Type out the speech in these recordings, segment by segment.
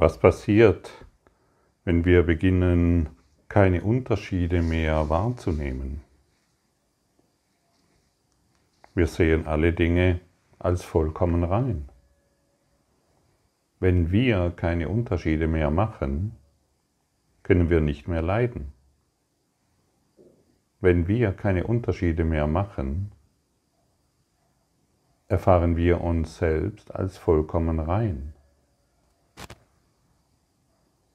Was passiert, wenn wir beginnen, keine Unterschiede mehr wahrzunehmen? Wir sehen alle Dinge als vollkommen rein. Wenn wir keine Unterschiede mehr machen, können wir nicht mehr leiden. Wenn wir keine Unterschiede mehr machen, erfahren wir uns selbst als vollkommen rein.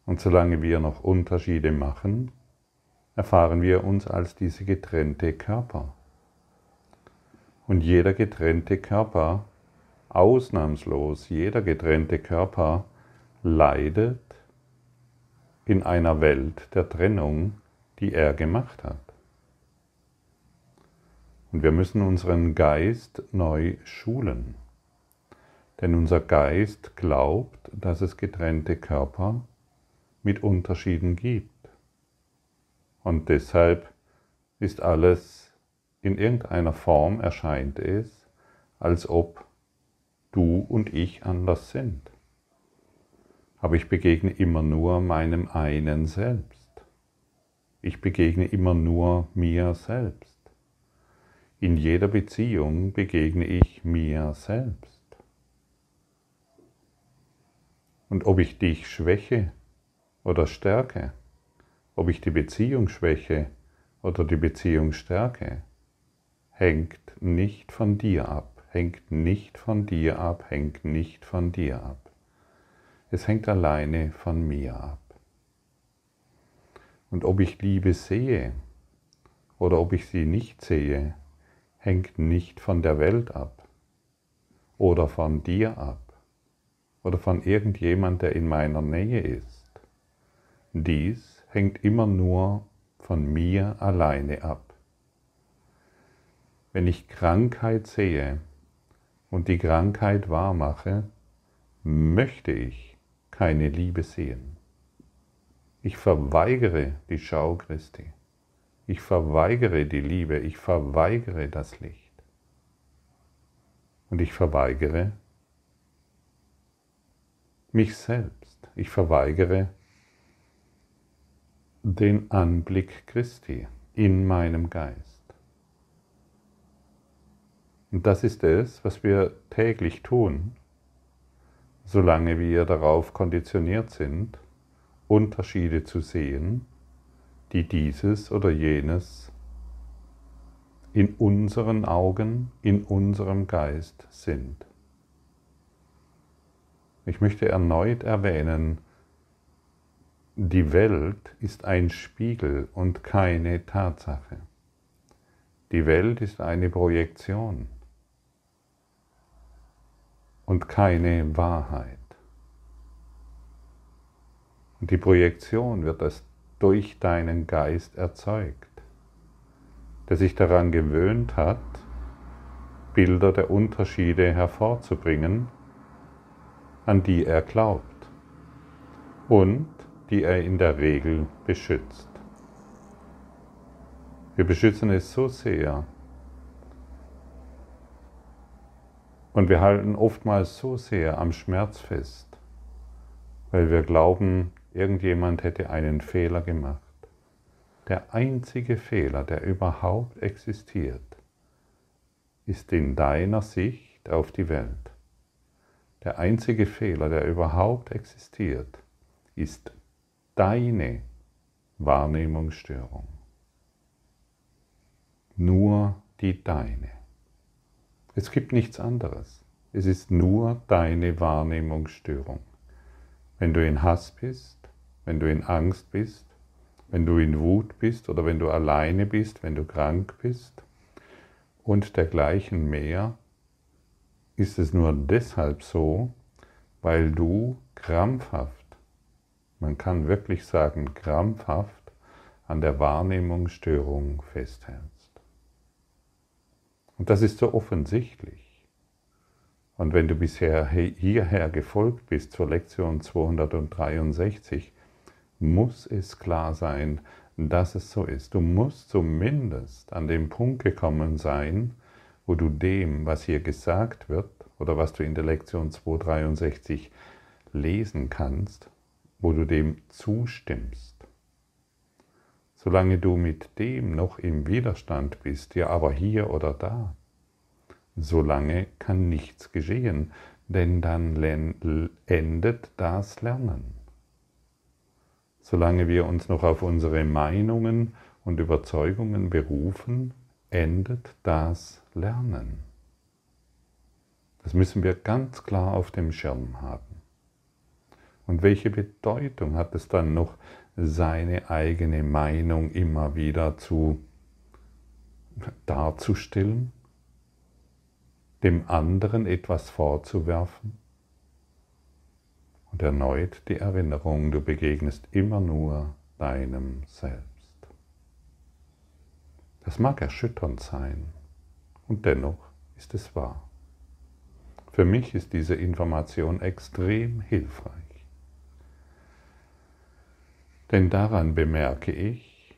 Und solange wir noch Unterschiede machen, erfahren wir uns als diese getrennte Körper. Und jeder getrennte Körper, ausnahmslos jeder getrennte Körper, leidet in einer Welt der Trennung, die er gemacht hat. Und wir müssen unseren Geist neu schulen. Denn unser Geist glaubt, dass es getrennte Körper mit Unterschieden gibt. Und deshalb ist alles in irgendeiner Form erscheint es, als ob du und ich anders sind. Aber ich begegne immer nur meinem einen Selbst. Ich begegne immer nur mir selbst. In jeder Beziehung begegne ich mir selbst. Und ob ich dich schwäche oder Stärke, ob ich die Beziehung schwäche oder die Beziehung stärke, hängt nicht von dir ab, hängt nicht von dir ab, hängt nicht von dir ab. Es hängt alleine von mir ab. Und ob ich Liebe sehe oder ob ich sie nicht sehe, hängt nicht von der Welt ab oder von dir ab oder von irgendjemand, der in meiner Nähe ist. Dies hängt immer nur von mir alleine ab. Wenn ich Krankheit sehe und die Krankheit wahrmache, möchte ich keine Liebe sehen. Ich verweigere die Schau Christi. Ich verweigere die Liebe. Ich verweigere das Licht. Und ich verweigere mich selbst. Ich verweigere den Anblick Christi in meinem Geist. Und das ist es, was wir täglich tun, solange wir darauf konditioniert sind, Unterschiede zu sehen, die dieses oder jenes in unseren Augen, in unserem Geist sind. Ich möchte erneut erwähnen, die Welt ist ein Spiegel und keine Tatsache. Die Welt ist eine Projektion und keine Wahrheit. Und die Projektion wird das durch deinen Geist erzeugt, der sich daran gewöhnt hat, Bilder der Unterschiede hervorzubringen, an die er glaubt. Und die er in der Regel beschützt. Wir beschützen es so sehr und wir halten oftmals so sehr am Schmerz fest, weil wir glauben, irgendjemand hätte einen Fehler gemacht. Der einzige Fehler, der überhaupt existiert, ist in deiner Sicht auf die Welt. Der einzige Fehler, der überhaupt existiert, ist deine Wahrnehmungsstörung. Nur die deine. Es gibt nichts anderes. Es ist nur deine Wahrnehmungsstörung. Wenn du in Hass bist, wenn du in Angst bist, wenn du in Wut bist oder wenn du alleine bist, wenn du krank bist und dergleichen mehr, ist es nur deshalb so, weil du krampfhaft man kann wirklich sagen, krampfhaft an der Wahrnehmungsstörung festhältst. Und das ist so offensichtlich. Und wenn du bisher hierher gefolgt bist zur Lektion 263, muss es klar sein, dass es so ist. Du musst zumindest an den Punkt gekommen sein, wo du dem, was hier gesagt wird oder was du in der Lektion 263 lesen kannst, wo du dem zustimmst. Solange du mit dem noch im Widerstand bist, ja aber hier oder da, solange kann nichts geschehen, denn dann endet das Lernen. Solange wir uns noch auf unsere Meinungen und Überzeugungen berufen, endet das Lernen. Das müssen wir ganz klar auf dem Schirm haben. Und welche Bedeutung hat es dann noch, seine eigene Meinung immer wieder zu darzustellen? dem anderen etwas vorzuwerfen? Und erneut die Erinnerung, du begegnest immer nur deinem Selbst. Das mag erschütternd sein und dennoch ist es wahr. Für mich ist diese Information extrem hilfreich. Denn daran bemerke ich,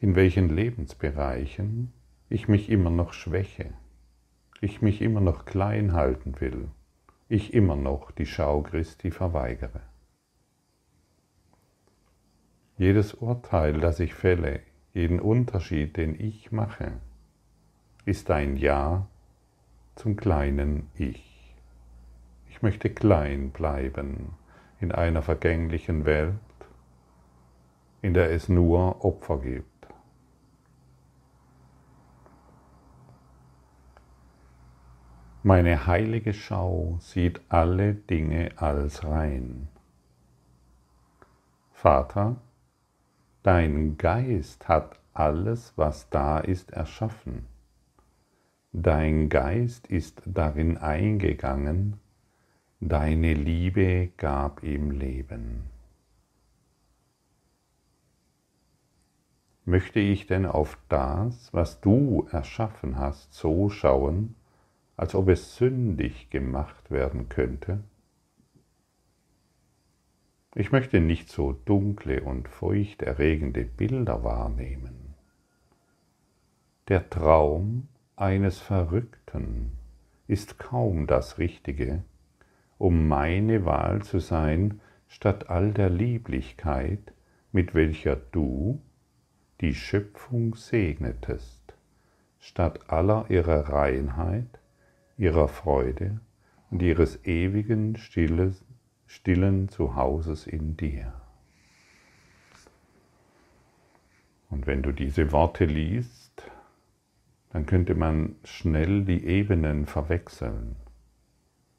in welchen Lebensbereichen ich mich immer noch schwäche ich mich immer noch klein halten will, ich immer noch die Schau Christi verweigere. Jedes Urteil, das ich fälle, jeden Unterschied, den ich mache, ist ein Ja zum kleinen Ich. Ich möchte klein bleiben in einer vergänglichen Welt, in der es nur Opfer gibt. Meine heilige Schau sieht alle Dinge als rein. Vater, dein Geist hat alles, was da ist, erschaffen. Dein Geist ist darin eingegangen, deine Liebe gab ihm Leben. Möchte ich denn auf das, was du erschaffen hast, so schauen, als ob es sündig gemacht werden könnte? Ich möchte nicht so dunkle und furchterregende Bilder wahrnehmen. Der Traum eines Verrückten ist kaum das Richtige, um meine Wahl zu sein, statt all der Lieblichkeit, mit welcher du die Schöpfung segnetest, statt aller ihrer Reinheit, ihrer Freude und ihres ewigen stilles, stillen Zuhauses in dir. Und wenn du diese Worte liest, dann könnte man schnell die Ebenen verwechseln.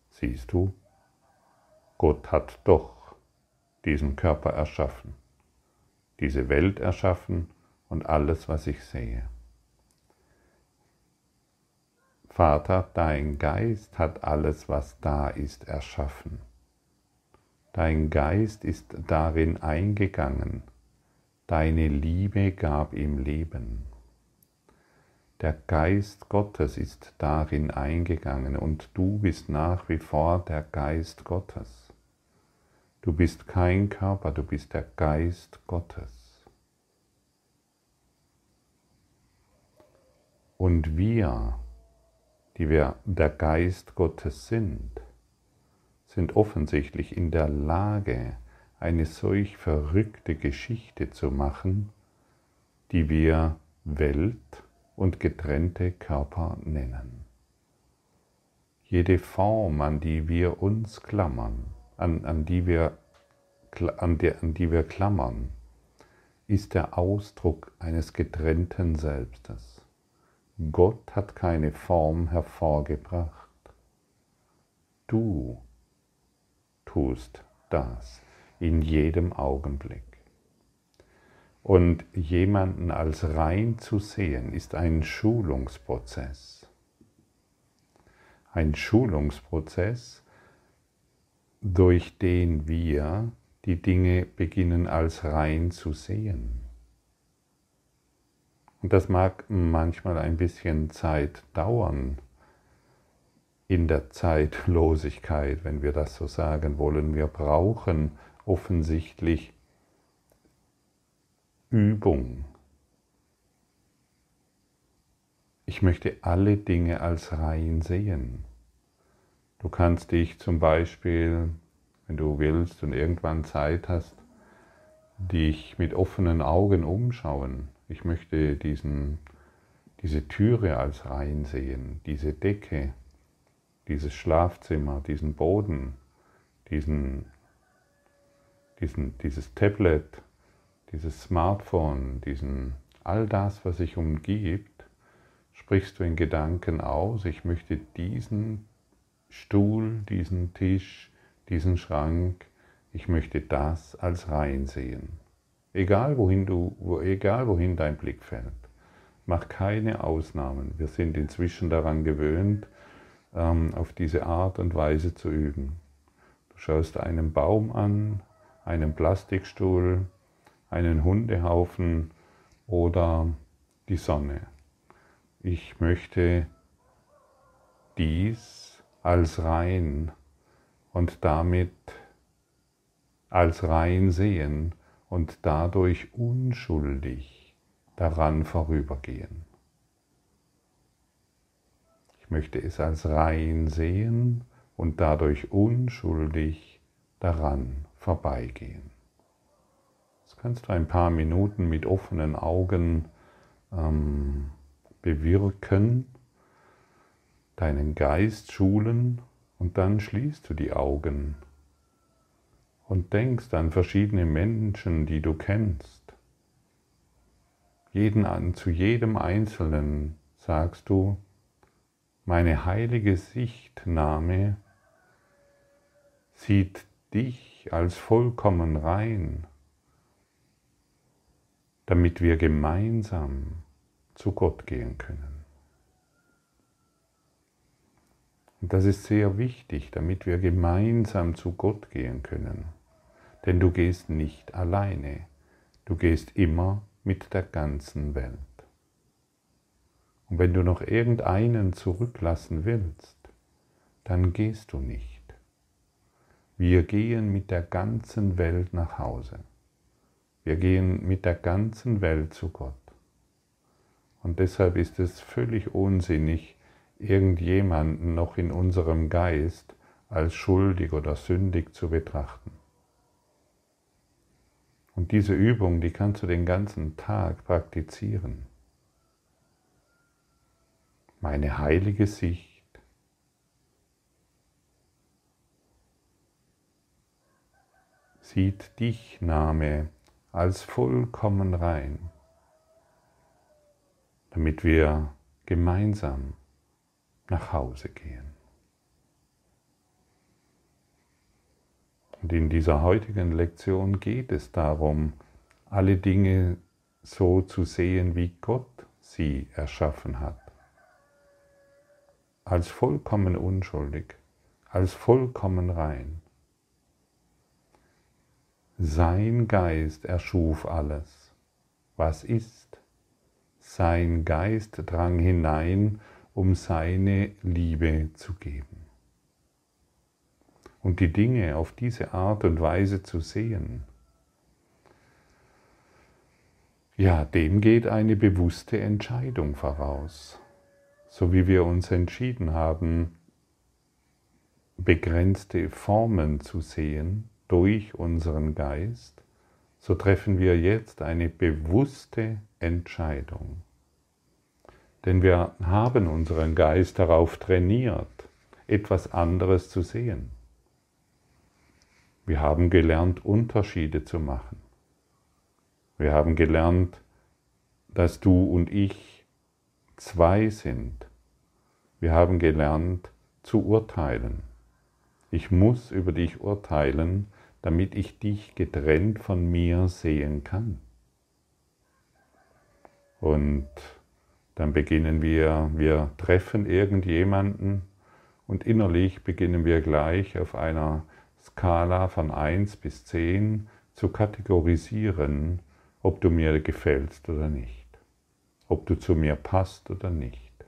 Siehst du, Gott hat doch diesen Körper erschaffen, diese Welt erschaffen und alles, was ich sehe. Vater, dein Geist hat alles, was da ist, erschaffen. Dein Geist ist darin eingegangen. Deine Liebe gab ihm Leben. Der Geist Gottes ist darin eingegangen und du bist nach wie vor der Geist Gottes. Du bist kein Körper, du bist der Geist Gottes. Und wir, die wir der Geist Gottes sind, sind offensichtlich in der Lage, eine solch verrückte Geschichte zu machen, die wir Welt und getrennte Körper nennen. Jede Form, an die wir uns klammern, an, an, die, wir, an, der, an die wir klammern, ist der Ausdruck eines getrennten Selbstes. Gott hat keine Form hervorgebracht. Du tust das in jedem Augenblick. Und jemanden als rein zu sehen, ist ein Schulungsprozess. Ein Schulungsprozess, durch den wir die Dinge beginnen als rein zu sehen. Und das mag manchmal ein bisschen Zeit dauern in der Zeitlosigkeit, wenn wir das so sagen wollen. Wir brauchen offensichtlich Übung. Ich möchte alle Dinge als rein sehen. Du kannst dich zum Beispiel wenn du willst und irgendwann Zeit hast, dich mit offenen Augen umschauen. Ich möchte diesen, diese Türe als rein sehen, diese Decke, dieses Schlafzimmer, diesen Boden, diesen, diesen, dieses Tablet, dieses Smartphone, diesen, all das, was sich umgibt, sprichst du in Gedanken aus, ich möchte diesen Stuhl, diesen Tisch, diesen Schrank, ich möchte das als rein sehen. Egal wohin, du, egal wohin dein Blick fällt. Mach keine Ausnahmen. Wir sind inzwischen daran gewöhnt, ähm, auf diese Art und Weise zu üben. Du schaust einen Baum an, einen Plastikstuhl, einen Hundehaufen oder die Sonne. Ich möchte dies als rein und damit als rein sehen und dadurch unschuldig daran vorübergehen. Ich möchte es als rein sehen und dadurch unschuldig daran vorbeigehen. Das kannst du ein paar Minuten mit offenen Augen ähm, bewirken, deinen Geist schulen und dann schließt du die Augen und denkst an verschiedene Menschen, die du kennst. Jeden an, zu jedem Einzelnen sagst du, meine heilige Sichtnahme sieht dich als vollkommen rein, damit wir gemeinsam zu Gott gehen können. Und das ist sehr wichtig, damit wir gemeinsam zu Gott gehen können. Denn du gehst nicht alleine, du gehst immer mit der ganzen Welt. Und wenn du noch irgendeinen zurücklassen willst, dann gehst du nicht. Wir gehen mit der ganzen Welt nach Hause. Wir gehen mit der ganzen Welt zu Gott. Und deshalb ist es völlig unsinnig, irgendjemanden noch in unserem Geist als schuldig oder sündig zu betrachten. Und diese Übung, die kannst du den ganzen Tag praktizieren. Meine heilige Sicht sieht dich, Name, als vollkommen rein, damit wir gemeinsam nach Hause gehen. Und in dieser heutigen Lektion geht es darum, alle Dinge so zu sehen, wie Gott sie erschaffen hat. Als vollkommen unschuldig, als vollkommen rein. Sein Geist erschuf alles, was ist. Sein Geist drang hinein um seine Liebe zu geben. Und die Dinge auf diese Art und Weise zu sehen, ja, dem geht eine bewusste Entscheidung voraus. So wie wir uns entschieden haben, begrenzte Formen zu sehen durch unseren Geist, so treffen wir jetzt eine bewusste Entscheidung. Denn wir haben unseren Geist darauf trainiert, etwas anderes zu sehen. Wir haben gelernt, Unterschiede zu machen. Wir haben gelernt, dass du und ich zwei sind. Wir haben gelernt zu urteilen. Ich muss über dich urteilen, damit ich dich getrennt von mir sehen kann. Und dann beginnen wir, wir treffen irgendjemanden und innerlich beginnen wir gleich auf einer Skala von 1 bis 10 zu kategorisieren, ob du mir gefällst oder nicht, ob du zu mir passt oder nicht,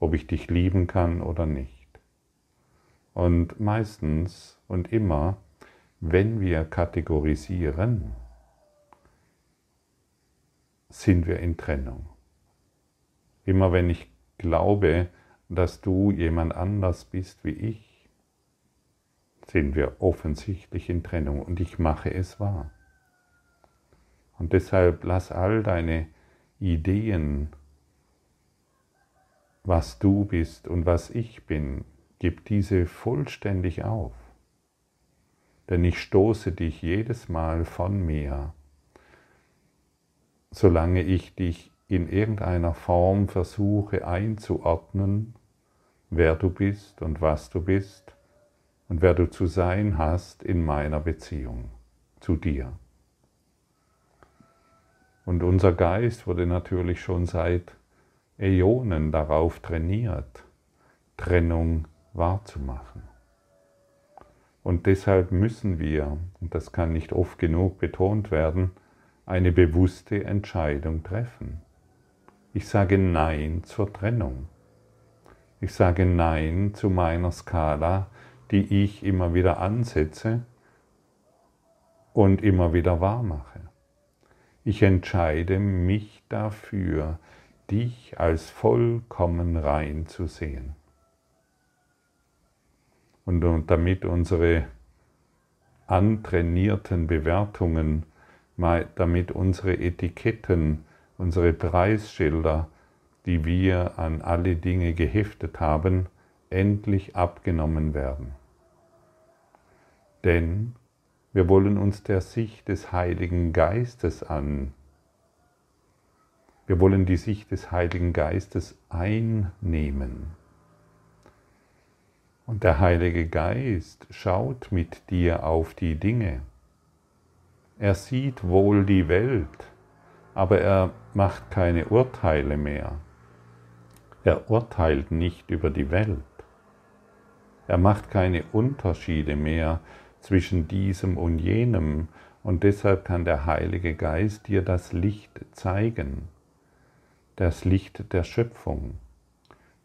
ob ich dich lieben kann oder nicht. Und meistens und immer, wenn wir kategorisieren, sind wir in Trennung. Immer wenn ich glaube, dass du jemand anders bist wie ich, sind wir offensichtlich in Trennung und ich mache es wahr. Und deshalb lass all deine Ideen, was du bist und was ich bin, gib diese vollständig auf. Denn ich stoße dich jedes Mal von mir, solange ich dich in irgendeiner Form versuche einzuordnen, wer du bist und was du bist und wer du zu sein hast in meiner Beziehung zu dir. Und unser Geist wurde natürlich schon seit Äonen darauf trainiert, Trennung wahrzumachen. Und deshalb müssen wir, und das kann nicht oft genug betont werden, eine bewusste Entscheidung treffen. Ich sage Nein zur Trennung. Ich sage Nein zu meiner Skala, die ich immer wieder ansetze und immer wieder wahr mache. Ich entscheide mich dafür, dich als vollkommen rein zu sehen. Und, damit unsere antrainierten Bewertungen, damit unsere Etiketten, unsere Preisschilder, die wir an alle Dinge geheftet haben, endlich abgenommen werden. Denn wir wollen uns der Sicht des Heiligen Geistes an. Wir wollen die Sicht des Heiligen Geistes einnehmen. Und der Heilige Geist schaut mit dir auf die Dinge. Er sieht wohl die Welt, aber er macht keine Urteile mehr. Er urteilt nicht über die Welt. Er macht keine Unterschiede mehr zwischen diesem und jenem und deshalb kann der Heilige Geist dir das Licht zeigen, das Licht der Schöpfung,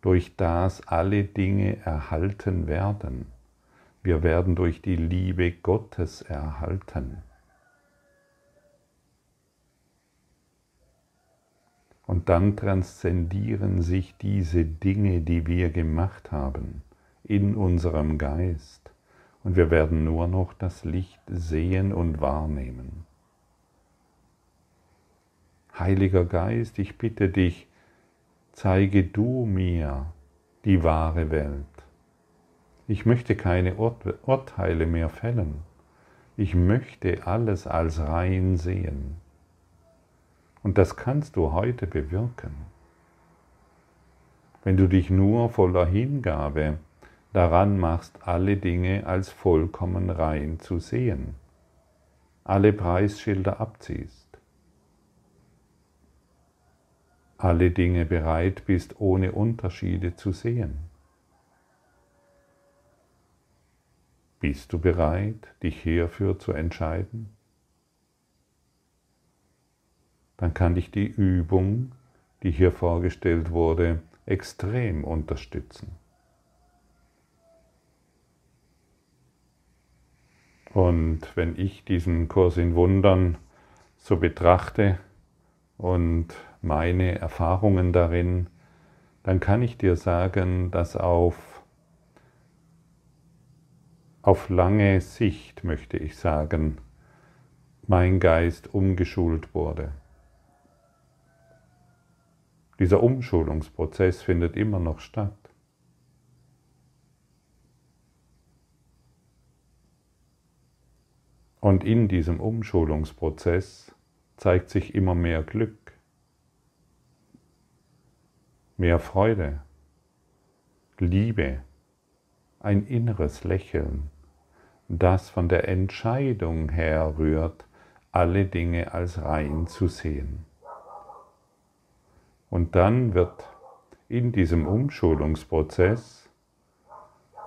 durch das alle Dinge erhalten werden. Wir werden durch die Liebe Gottes erhalten. Und dann transzendieren sich diese Dinge, die wir gemacht haben, in unserem Geist. Und wir werden nur noch das Licht sehen und wahrnehmen. Heiliger Geist, ich bitte dich, zeige du mir die wahre Welt. Ich möchte keine Urteile mehr fällen. Ich möchte alles als rein sehen. Und das kannst du heute bewirken. Wenn du dich nur voller Hingabe daran machst, alle Dinge als vollkommen rein zu sehen, alle Preisschilder abziehst, alle Dinge bereit bist, ohne Unterschiede zu sehen. Bist du bereit, dich hierfür zu entscheiden? dann kann dich die Übung, die hier vorgestellt wurde, extrem unterstützen. Und wenn ich diesen Kurs in Wundern so betrachte und meine Erfahrungen darin, dann kann ich dir sagen, dass auf, auf lange Sicht, möchte ich sagen, mein Geist umgeschult wurde. Dieser Umschulungsprozess findet immer noch statt. Und in diesem Umschulungsprozess zeigt sich immer mehr Glück, mehr Freude, Liebe, ein inneres Lächeln, das von der Entscheidung herrührt, alle Dinge als rein zu sehen. Und dann wird in diesem Umschulungsprozess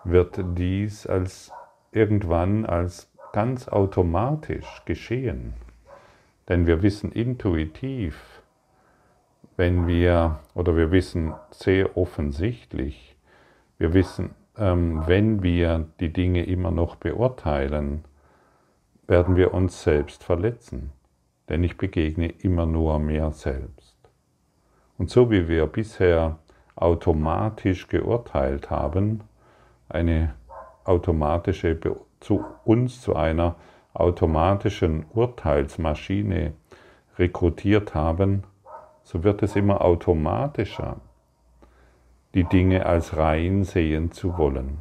wird dies als irgendwann als ganz automatisch geschehen. Denn wir wissen intuitiv, wenn wir, oder wir wissen sehr offensichtlich, wir wissen, ähm, wenn wir die Dinge immer noch beurteilen, werden wir uns selbst verletzen. Denn ich begegne immer nur mir selbst. Und so wie wir bisher automatisch geurteilt haben, eine automatische zu uns zu einer automatischen Urteilsmaschine rekrutiert haben, so wird es immer automatischer, die Dinge als rein sehen zu wollen.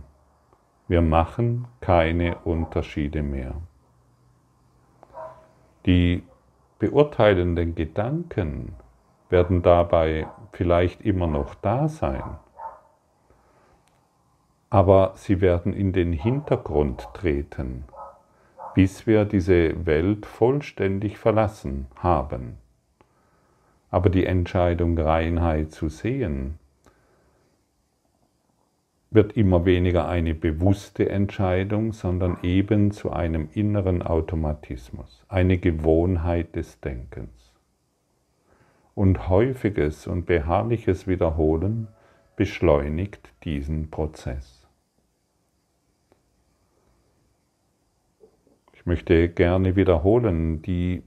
Wir machen keine Unterschiede mehr. Die beurteilenden Gedanken werden dabei vielleicht immer noch da sein, aber sie werden in den Hintergrund treten, bis wir diese Welt vollständig verlassen haben. Aber die Entscheidung, Reinheit zu sehen, wird immer weniger eine bewusste Entscheidung, sondern eben zu einem inneren Automatismus, eine Gewohnheit des Denkens. Und häufiges und beharrliches Wiederholen beschleunigt diesen Prozess. Ich möchte gerne wiederholen, die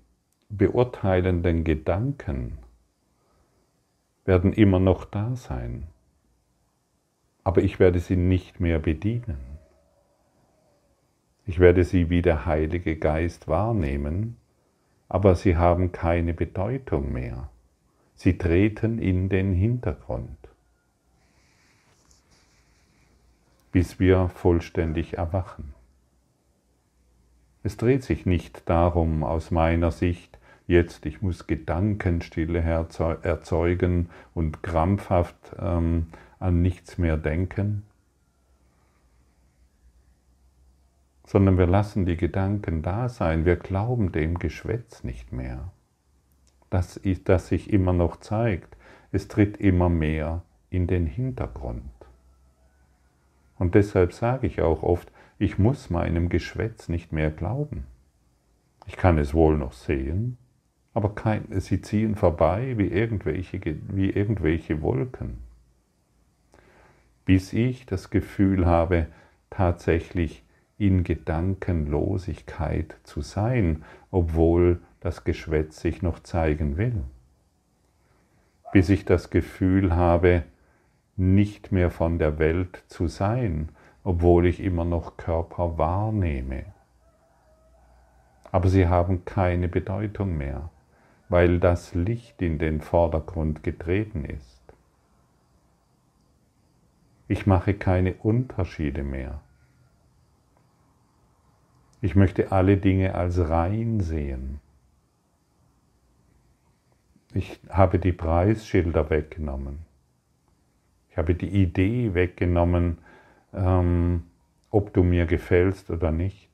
beurteilenden Gedanken werden immer noch da sein aber ich werde sie nicht mehr bedienen. Ich werde sie wie der Heilige Geist wahrnehmen, aber sie haben keine Bedeutung mehr. Sie treten in den Hintergrund, bis wir vollständig erwachen. Es dreht sich nicht darum, aus meiner Sicht, jetzt, ich muss Gedankenstille erzeugen und krampfhaft ähm, an nichts mehr denken, sondern wir lassen die Gedanken da sein, wir glauben dem Geschwätz nicht mehr, das, das sich immer noch zeigt, es tritt immer mehr in den Hintergrund. Und deshalb sage ich auch oft, ich muss meinem Geschwätz nicht mehr glauben. Ich kann es wohl noch sehen, aber kein, sie ziehen vorbei wie irgendwelche, wie irgendwelche Wolken bis ich das Gefühl habe, tatsächlich in Gedankenlosigkeit zu sein, obwohl das Geschwätz sich noch zeigen will. Bis ich das Gefühl habe, nicht mehr von der Welt zu sein, obwohl ich immer noch Körper wahrnehme. Aber sie haben keine Bedeutung mehr, weil das Licht in den Vordergrund getreten ist. Ich mache keine Unterschiede mehr. Ich möchte alle Dinge als rein sehen. Ich habe die Preisschilder weggenommen. Ich habe die Idee weggenommen, ähm, ob du mir gefällst oder nicht.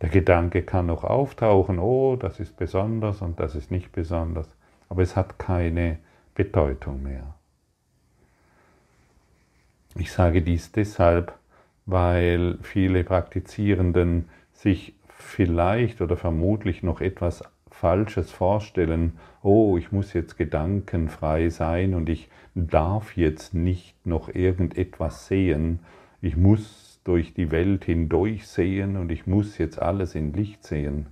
Der Gedanke kann noch auftauchen, oh, das ist besonders und das ist nicht besonders, aber es hat keine Bedeutung mehr. Ich sage dies deshalb, weil viele Praktizierenden sich vielleicht oder vermutlich noch etwas Falsches vorstellen, oh, ich muss jetzt gedankenfrei sein und ich darf jetzt nicht noch irgendetwas sehen, ich muss durch die Welt hindurch sehen und ich muss jetzt alles in Licht sehen.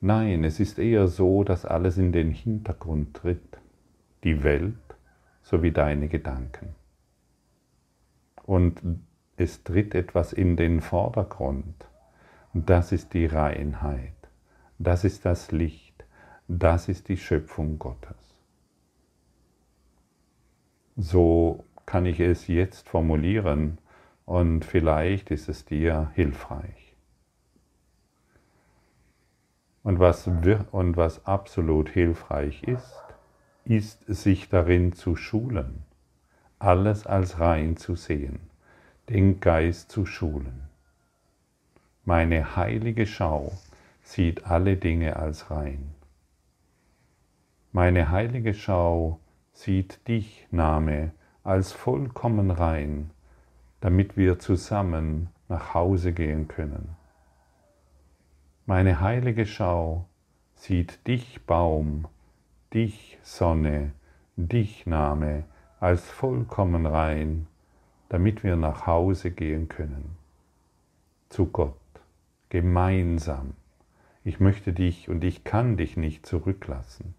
Nein, es ist eher so, dass alles in den Hintergrund tritt die Welt sowie deine Gedanken. Und es tritt etwas in den Vordergrund. Und das ist die Reinheit. Das ist das Licht. Das ist die Schöpfung Gottes. So kann ich es jetzt formulieren und vielleicht ist es dir hilfreich. Und was, und was absolut hilfreich ist, ist sich darin zu schulen, alles als rein zu sehen, den Geist zu schulen. Meine heilige Schau sieht alle Dinge als rein. Meine heilige Schau sieht dich, Name, als vollkommen rein, damit wir zusammen nach Hause gehen können. Meine heilige Schau sieht dich, Baum, dich Sonne, dich Name als vollkommen rein, damit wir nach Hause gehen können. Zu Gott, gemeinsam. Ich möchte dich und ich kann dich nicht zurücklassen.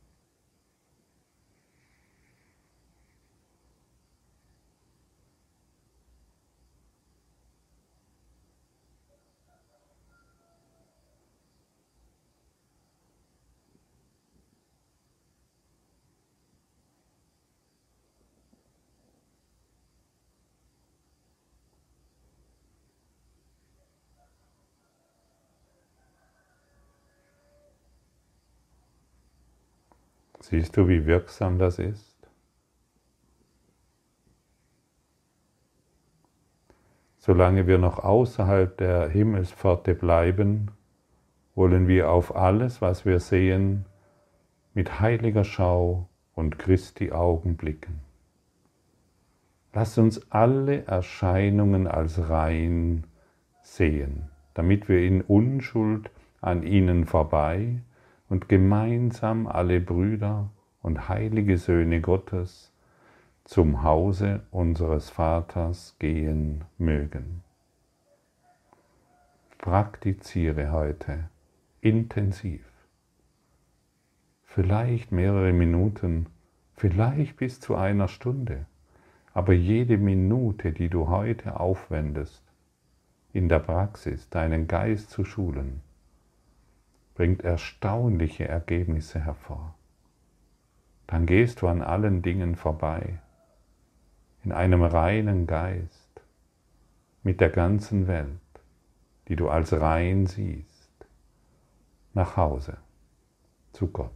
Siehst du, wie wirksam das ist? Solange wir noch außerhalb der Himmelspforte bleiben, wollen wir auf alles, was wir sehen, mit heiliger Schau und Christi Augen blicken. Lass uns alle Erscheinungen als rein sehen, damit wir in Unschuld an ihnen vorbei und gemeinsam alle Brüder und heilige Söhne Gottes zum Hause unseres Vaters gehen mögen. Praktiziere heute intensiv, vielleicht mehrere Minuten, vielleicht bis zu einer Stunde, aber jede Minute, die du heute aufwendest, in der Praxis deinen Geist zu schulen, bringt erstaunliche Ergebnisse hervor. Dann gehst du an allen Dingen vorbei in einem reinen Geist mit der ganzen Welt, die du als rein siehst, nach Hause zu Gott.